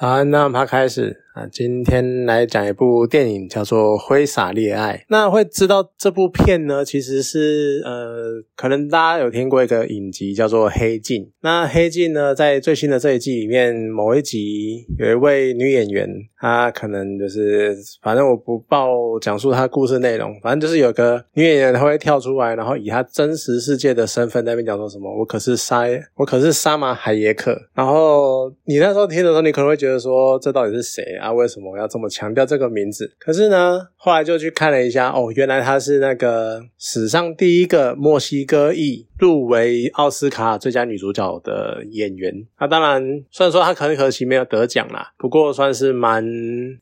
好，那我们开始。啊。今天来讲一部电影，叫做《挥洒恋爱》。那会知道这部片呢，其实是呃，可能大家有听过一个影集叫做《黑镜》。那《黑镜》呢，在最新的这一季里面，某一集有一位女演员，她可能就是，反正我不报讲述她故事内容，反正就是有个女演员她会跳出来，然后以她真实世界的身份在那边讲说什么：“我可是沙，我可是沙马海耶克。”然后你那时候听的时候，你可能会觉得。说，这到底是谁？啊为什么我要这么强调这个名字？可是呢，后来就去看了一下，哦，原来他是那个史上第一个墨西哥裔。入围奥斯卡最佳女主角的演员，那当然，虽然说她很可惜没有得奖啦，不过算是蛮，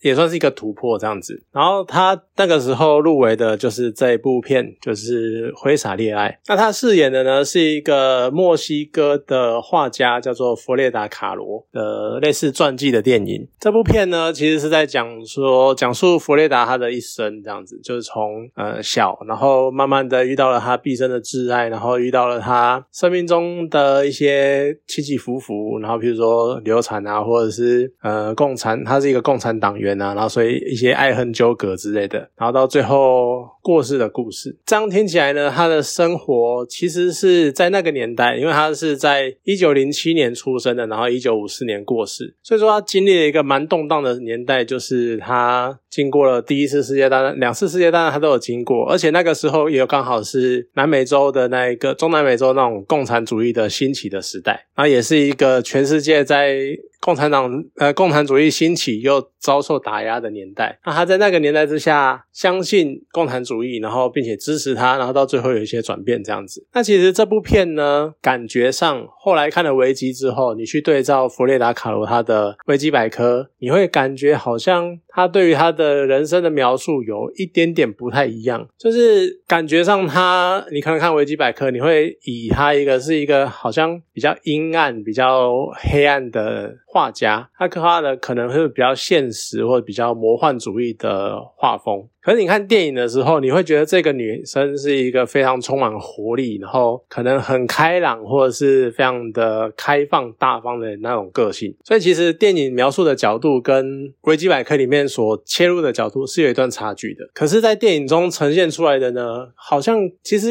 也算是一个突破这样子。然后她那个时候入围的就是这一部片，就是《挥洒恋爱》。那她饰演的呢是一个墨西哥的画家，叫做弗列达卡罗的类似传记的电影。这部片呢，其实是在讲说，讲述弗雷达他的一生这样子，就是从呃小，然后慢慢的遇到了他毕生的挚爱，然后遇到。了他生命中的一些起起伏伏，然后比如说流产啊，或者是呃共产，他是一个共产党员啊，然后所以一些爱恨纠葛之类的，然后到最后过世的故事。这样听起来呢，他的生活其实是在那个年代，因为他是在一九零七年出生的，然后一九五四年过世，所以说他经历了一个蛮动荡的年代，就是他经过了第一次世界大战、两次世界大战，他都有经过，而且那个时候也刚好是南美洲的那一个中。南美洲那种共产主义的兴起的时代，然后也是一个全世界在。共产党呃，共产主义兴起又遭受打压的年代，那他在那个年代之下相信共产主义，然后并且支持他，然后到最后有一些转变这样子。那其实这部片呢，感觉上后来看了维基之后，你去对照弗列达卡罗他的维基百科，你会感觉好像他对于他的人生的描述有一点点不太一样，就是感觉上他，你可能看维基百科，你会以他一个是一个好像比较阴暗、比较黑暗的。画家，他刻画的可能会比较现实或者比较魔幻主义的画风。可是你看电影的时候，你会觉得这个女生是一个非常充满活力，然后可能很开朗，或者是非常的开放大方的那种个性。所以其实电影描述的角度跟维基百科里面所切入的角度是有一段差距的。可是，在电影中呈现出来的呢，好像其实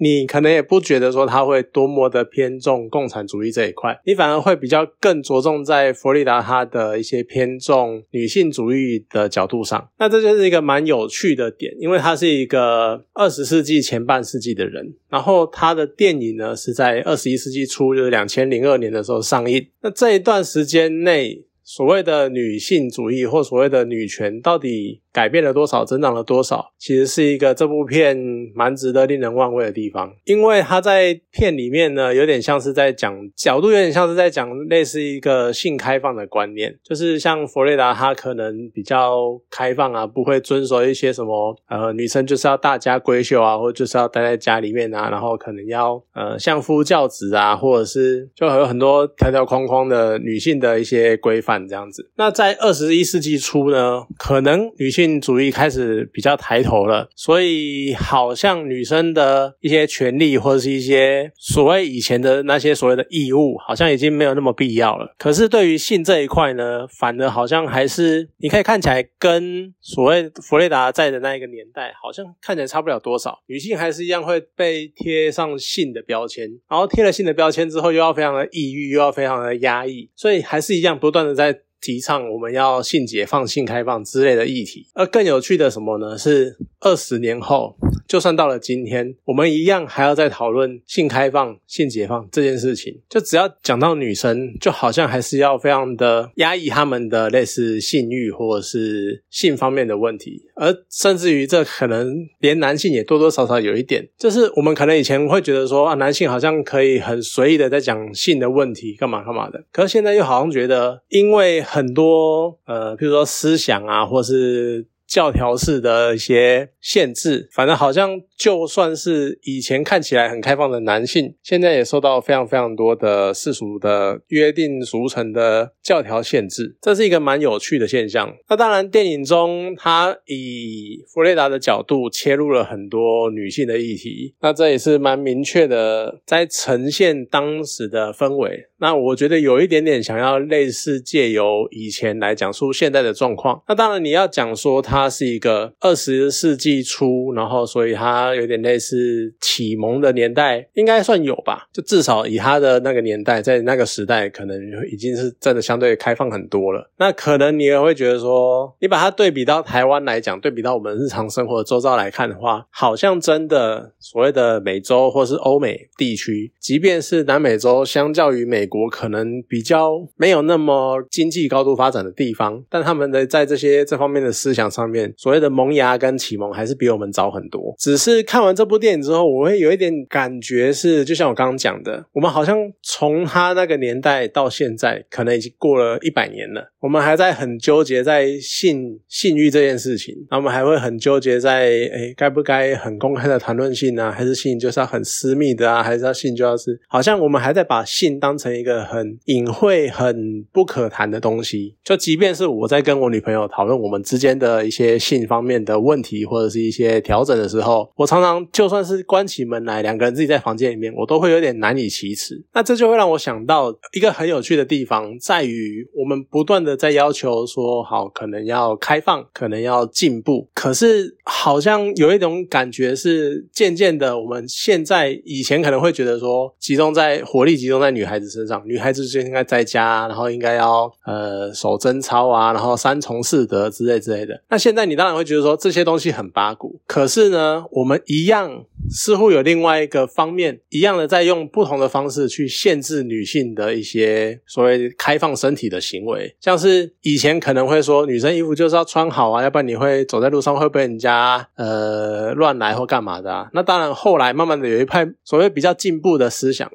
你可能也不觉得说他会多么的偏重共产主义这一块，你反而会比较更着重在佛利达他的一些偏重女性主义的角度上。那这就是一个蛮有趣。去的点，因为他是一个二十世纪前半世纪的人，然后他的电影呢是在二十一世纪初，就是两千零二年的时候上映。那这一段时间内，所谓的女性主义或所谓的女权，到底？改变了多少，增长了多少，其实是一个这部片蛮值得令人玩味的地方。因为他在片里面呢，有点像是在讲角度，有点像是在讲类似一个性开放的观念，就是像弗雷达他可能比较开放啊，不会遵守一些什么呃女生就是要大家闺秀啊，或者就是要待在家里面啊，然后可能要呃相夫教子啊，或者是就有很多条条框框的女性的一些规范这样子。那在二十一世纪初呢，可能女性。主义开始比较抬头了，所以好像女生的一些权利或者是一些所谓以前的那些所谓的义务，好像已经没有那么必要了。可是对于性这一块呢，反而好像还是你可以看起来跟所谓弗雷达在的那一个年代，好像看起来差不了多少。女性还是一样会被贴上性的标签，然后贴了性的标签之后，又要非常的抑郁，又要非常的压抑，所以还是一样不断的在。提倡我们要性解放、性开放之类的议题，而更有趣的什么呢？是二十年后，就算到了今天，我们一样还要在讨论性开放、性解放这件事情。就只要讲到女生，就好像还是要非常的压抑他们的类似性欲或者是性方面的问题，而甚至于这可能连男性也多多少少有一点，就是我们可能以前会觉得说啊，男性好像可以很随意的在讲性的问题，干嘛干嘛的，可是现在又好像觉得因为。很多呃，比如说思想啊，或是教条式的一些限制，反正好像就算是以前看起来很开放的男性，现在也受到非常非常多的世俗的约定俗成的教条限制，这是一个蛮有趣的现象。那当然，电影中他以弗雷达的角度切入了很多女性的议题，那这也是蛮明确的在呈现当时的氛围。那我觉得有一点点想要类似借由以前来讲述现在的状况。那当然你要讲说他它是一个二十世纪初，然后所以它有点类似启蒙的年代，应该算有吧？就至少以它的那个年代，在那个时代，可能已经是真的相对开放很多了。那可能你也会觉得说，你把它对比到台湾来讲，对比到我们日常生活周遭来看的话，好像真的所谓的美洲或是欧美地区，即便是南美洲，相较于美。国可能比较没有那么经济高度发展的地方，但他们的在这些这方面的思想上面，所谓的萌芽跟启蒙还是比我们早很多。只是看完这部电影之后，我会有一点感觉是，就像我刚刚讲的，我们好像从他那个年代到现在，可能已经过了一百年了，我们还在很纠结在性性欲这件事情，那我们还会很纠结在，哎，该不该很公开的谈论性呢？还是性就是要很私密的啊？还是要性就要是，好像我们还在把性当成。一个很隐晦、很不可谈的东西，就即便是我在跟我女朋友讨论我们之间的一些一些性方面的问题，或者是一些调整的时候，我常常就算是关起门来，两个人自己在房间里面，我都会有点难以启齿。那这就会让我想到一个很有趣的地方，在于我们不断的在要求说，好，可能要开放，可能要进步，可是好像有一种感觉是，渐渐的，我们现在以前可能会觉得说，集中在火力集中在女孩子身上。女孩子就应该在家，然后应该要呃守贞操啊，然后三从四德之类之类的。那现在你当然会觉得说这些东西很八股，可是呢，我们一样似乎有另外一个方面，一样的在用不同的方式去限制女性的一些所谓开放身体的行为，像是以前可能会说女生衣服就是要穿好啊，要不然你会走在路上会被人家呃乱来或干嘛的啊。那当然后来慢慢的有一派所谓比较进步的思想。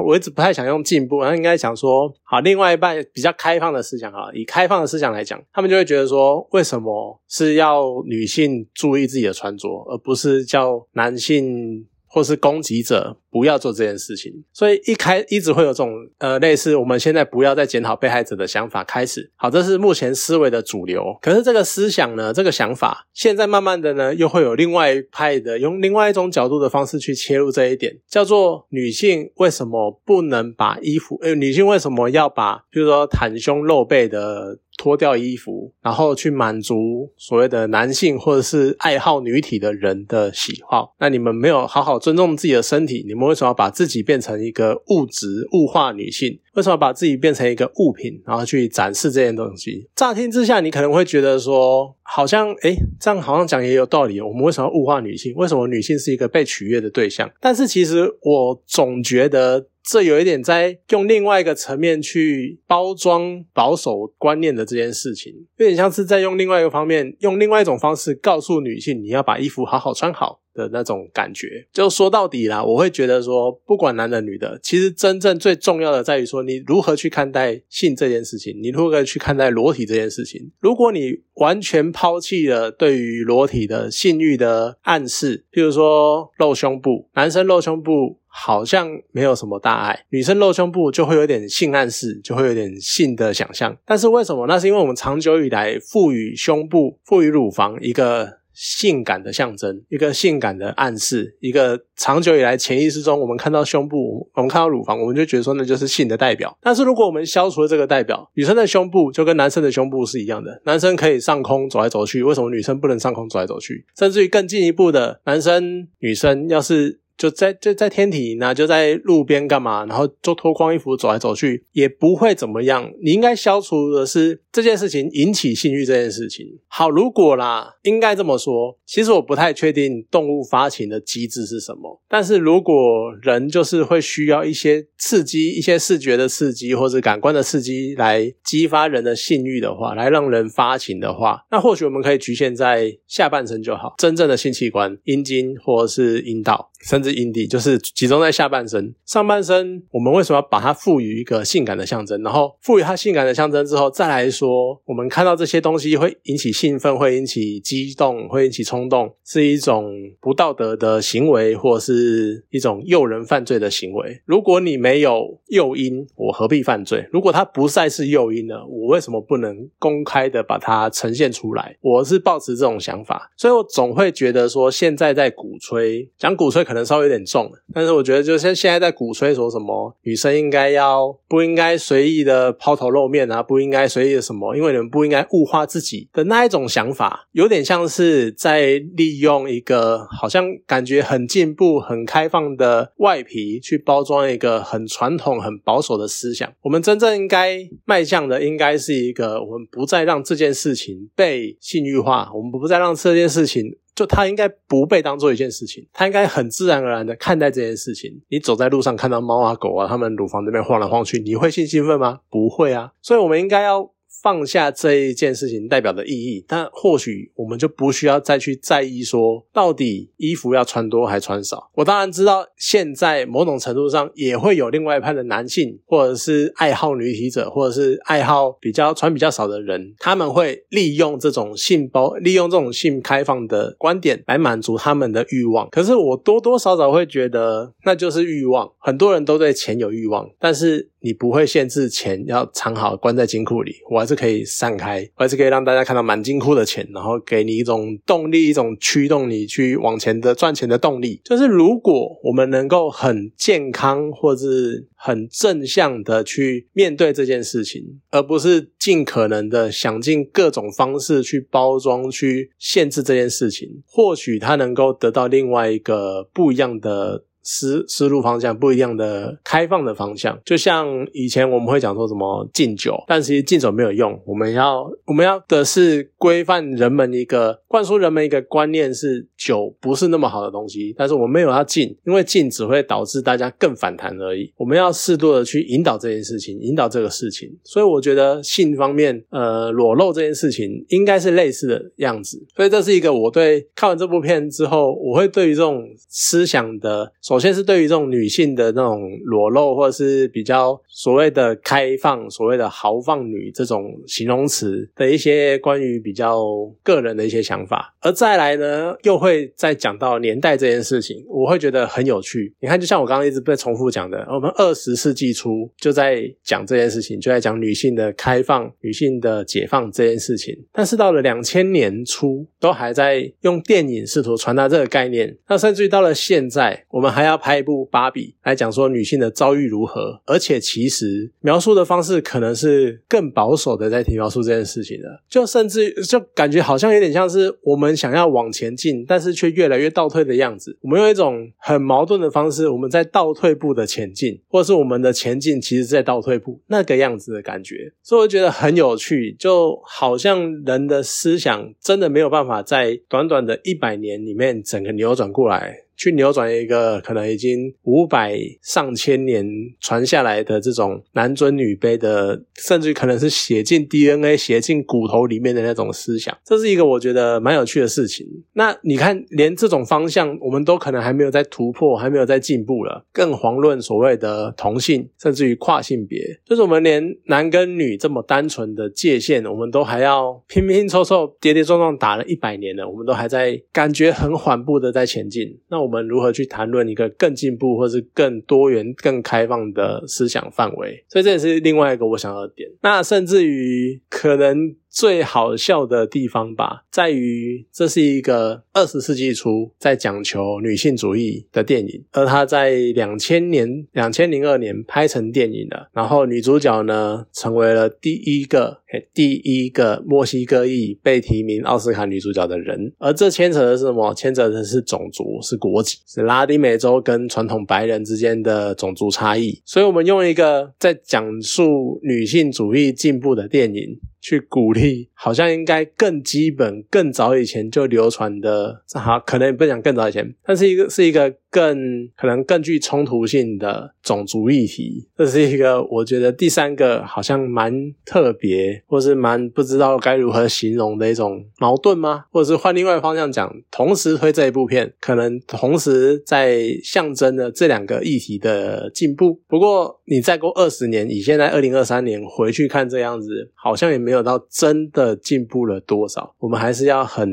我一直不太想用进步，然后应该想说好，另外一半比较开放的思想啊，以开放的思想来讲，他们就会觉得说，为什么是要女性注意自己的穿着，而不是叫男性？或是攻击者不要做这件事情，所以一开一直会有这种呃类似我们现在不要再检讨被害者的想法开始。好，这是目前思维的主流。可是这个思想呢，这个想法现在慢慢的呢，又会有另外一派的用另外一种角度的方式去切入这一点，叫做女性为什么不能把衣服？呃，女性为什么要把，比如说袒胸露背的？脱掉衣服，然后去满足所谓的男性或者是爱好女体的人的喜好。那你们没有好好尊重自己的身体，你们为什么要把自己变成一个物质物化女性？为什么把自己变成一个物品，然后去展示这件东西？乍听之下，你可能会觉得说，好像诶，这样好像讲也有道理。我们为什么要物化女性？为什么女性是一个被取悦的对象？但是其实我总觉得。这有一点在用另外一个层面去包装保守观念的这件事情，有点像是在用另外一个方面，用另外一种方式告诉女性，你要把衣服好好穿好。的那种感觉，就说到底啦，我会觉得说，不管男的女的，其实真正最重要的在于说，你如何去看待性这件事情，你如何去看待裸体这件事情。如果你完全抛弃了对于裸体的性欲的暗示，譬如说露胸部，男生露胸部好像没有什么大碍，女生露胸部就会有点性暗示，就会有点性的想象。但是为什么？那是因为我们长久以来赋予胸部、赋予乳房一个。性感的象征，一个性感的暗示，一个长久以来潜意识中，我们看到胸部，我们看到乳房，我们就觉得说那就是性的代表。但是如果我们消除了这个代表，女生的胸部就跟男生的胸部是一样的，男生可以上空走来走去，为什么女生不能上空走来走去？甚至于更进一步的，男生女生要是。就在就在天体那就在路边干嘛？然后就脱光衣服走来走去，也不会怎么样。你应该消除的是这件事情引起性欲这件事情。好，如果啦，应该这么说。其实我不太确定动物发情的机制是什么，但是如果人就是会需要一些刺激、一些视觉的刺激或者感官的刺激来激发人的性欲的话，来让人发情的话，那或许我们可以局限在下半身就好。真正的性器官，阴茎或是阴道，甚至阴蒂，就是集中在下半身。上半身我们为什么要把它赋予一个性感的象征？然后赋予它性感的象征之后，再来说我们看到这些东西会引起兴奋，会引起激动，会引起冲动，是一种不道德的行为，或是一种诱人犯罪的行为。如果你没有诱因，我何必犯罪？如果它不再是诱因呢？我为什么不能公开的把它呈现出来？我是抱持这种想法，所以我总会觉得说，现在在鼓吹，讲鼓吹可能稍微有点重，但是我觉得就是现在在鼓吹说什么女生应该要不应该随意的抛头露面啊，不应该随意的什么，因为你们不应该物化自己的那一种想法，有点像是在利用一个好像感觉很进步、很开放的外皮去包装一个很传统、很保守的思想。我们真正应该迈向的，应该是一个我们不再让这件事情被性欲化，我们不再让这件事情。就他应该不被当做一件事情，他应该很自然而然的看待这件事情。你走在路上看到猫啊狗啊，他们乳房这边晃来晃去，你会性兴奋吗？不会啊。所以我们应该要。放下这一件事情代表的意义，但或许我们就不需要再去在意说到底衣服要穿多还穿少。我当然知道，现在某种程度上也会有另外一派的男性，或者是爱好女体者，或者是爱好比较穿比较少的人，他们会利用这种性包，利用这种性开放的观点来满足他们的欲望。可是我多多少少会觉得，那就是欲望。很多人都对钱有欲望，但是。你不会限制钱要藏好关在金库里，我还是可以散开，我还是可以让大家看到满金库的钱，然后给你一种动力，一种驱动你去往前的赚钱的动力。就是如果我们能够很健康或是很正向的去面对这件事情，而不是尽可能的想尽各种方式去包装、去限制这件事情，或许它能够得到另外一个不一样的。思思路方向不一样的开放的方向，就像以前我们会讲说什么禁酒，但其实禁酒没有用。我们要我们要的是规范人们一个灌输人们一个观念，是酒不是那么好的东西。但是我没有要禁，因为禁只会导致大家更反弹而已。我们要适度的去引导这件事情，引导这个事情。所以我觉得性方面，呃，裸露这件事情应该是类似的样子。所以这是一个我对看完这部片之后，我会对于这种思想的。首先是对于这种女性的那种裸露，或者是比较所谓的开放、所谓的豪放女这种形容词的一些关于比较个人的一些想法，而再来呢，又会再讲到年代这件事情，我会觉得很有趣。你看，就像我刚刚一直被重复讲的，我们二十世纪初就在讲这件事情，就在讲女性的开放、女性的解放这件事情，但是到了两千年初，都还在用电影试图传达这个概念，那甚至于到了现在，我们还。要拍一部芭比来讲说女性的遭遇如何，而且其实描述的方式可能是更保守的，在提描述这件事情的，就甚至就感觉好像有点像是我们想要往前进，但是却越来越倒退的样子。我们用一种很矛盾的方式，我们在倒退步的前进，或者是我们的前进其实在倒退步那个样子的感觉，所以我觉得很有趣，就好像人的思想真的没有办法在短短的一百年里面整个扭转过来。去扭转一个可能已经五百上千年传下来的这种男尊女卑的，甚至可能是写进 DNA、写进骨头里面的那种思想，这是一个我觉得蛮有趣的事情。那你看，连这种方向我们都可能还没有在突破，还没有在进步了，更遑论所谓的同性，甚至于跨性别，就是我们连男跟女这么单纯的界限，我们都还要拼拼凑凑、跌跌撞撞打了一百年了，我们都还在感觉很缓步的在前进。那我们如何去谈论一个更进步，或是更多元、更开放的思想范围？所以这也是另外一个我想要的点。那甚至于可能。最好笑的地方吧，在于这是一个二十世纪初在讲求女性主义的电影，而它在两千年、两千零二年拍成电影的。然后女主角呢，成为了第一个、第一个墨西哥裔被提名奥斯卡女主角的人。而这牵扯的是什么？牵扯的是种族，是国籍，是拉丁美洲跟传统白人之间的种族差异。所以，我们用一个在讲述女性主义进步的电影。去鼓励，好像应该更基本、更早以前就流传的，好，可能也不讲更早以前，但是一个是一个更可能更具冲突性的种族议题。这是一个我觉得第三个好像蛮特别，或是蛮不知道该如何形容的一种矛盾吗？或者是换另外方向讲，同时推这一部片，可能同时在象征了这两个议题的进步。不过你再过二十年，以现在二零二三年回去看这样子，好像也没有到真的进步了多少。我们还是要很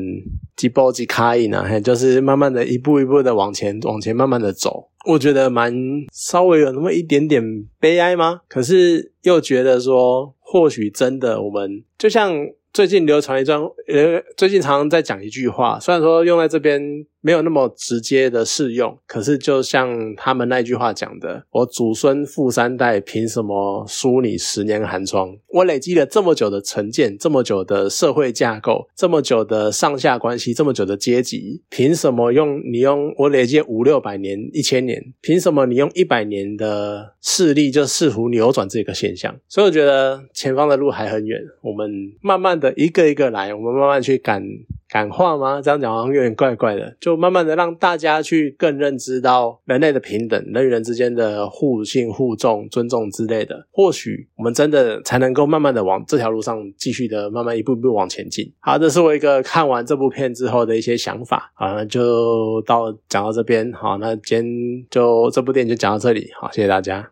急步急卡印啊，就是慢慢的一步一步的往前往前慢慢的走。我觉得蛮稍微有那么一点点悲哀吗？可是又觉得说，或许真的我们就像。最近流传一段，呃，最近常常在讲一句话，虽然说用在这边没有那么直接的适用，可是就像他们那句话讲的：“我祖孙富三代，凭什么输你十年寒窗？我累积了这么久的成见，这么久的社会架构，这么久的上下关系，这么久的阶级，凭什么用你用我累积五六百年、一千年？凭什么你用一百年的势力就试图扭转这个现象？所以我觉得前方的路还很远，我们慢慢。的一个一个来，我们慢慢去感感化吗？这样讲好像有点怪怪的。就慢慢的让大家去更认知到人类的平等，人与人之间的互信、互重、尊重之类的。或许我们真的才能够慢慢的往这条路上继续的，慢慢一步一步往前进。好，这是我一个看完这部片之后的一些想法。好，那就到讲到这边。好，那今天就这部电影就讲到这里。好，谢谢大家。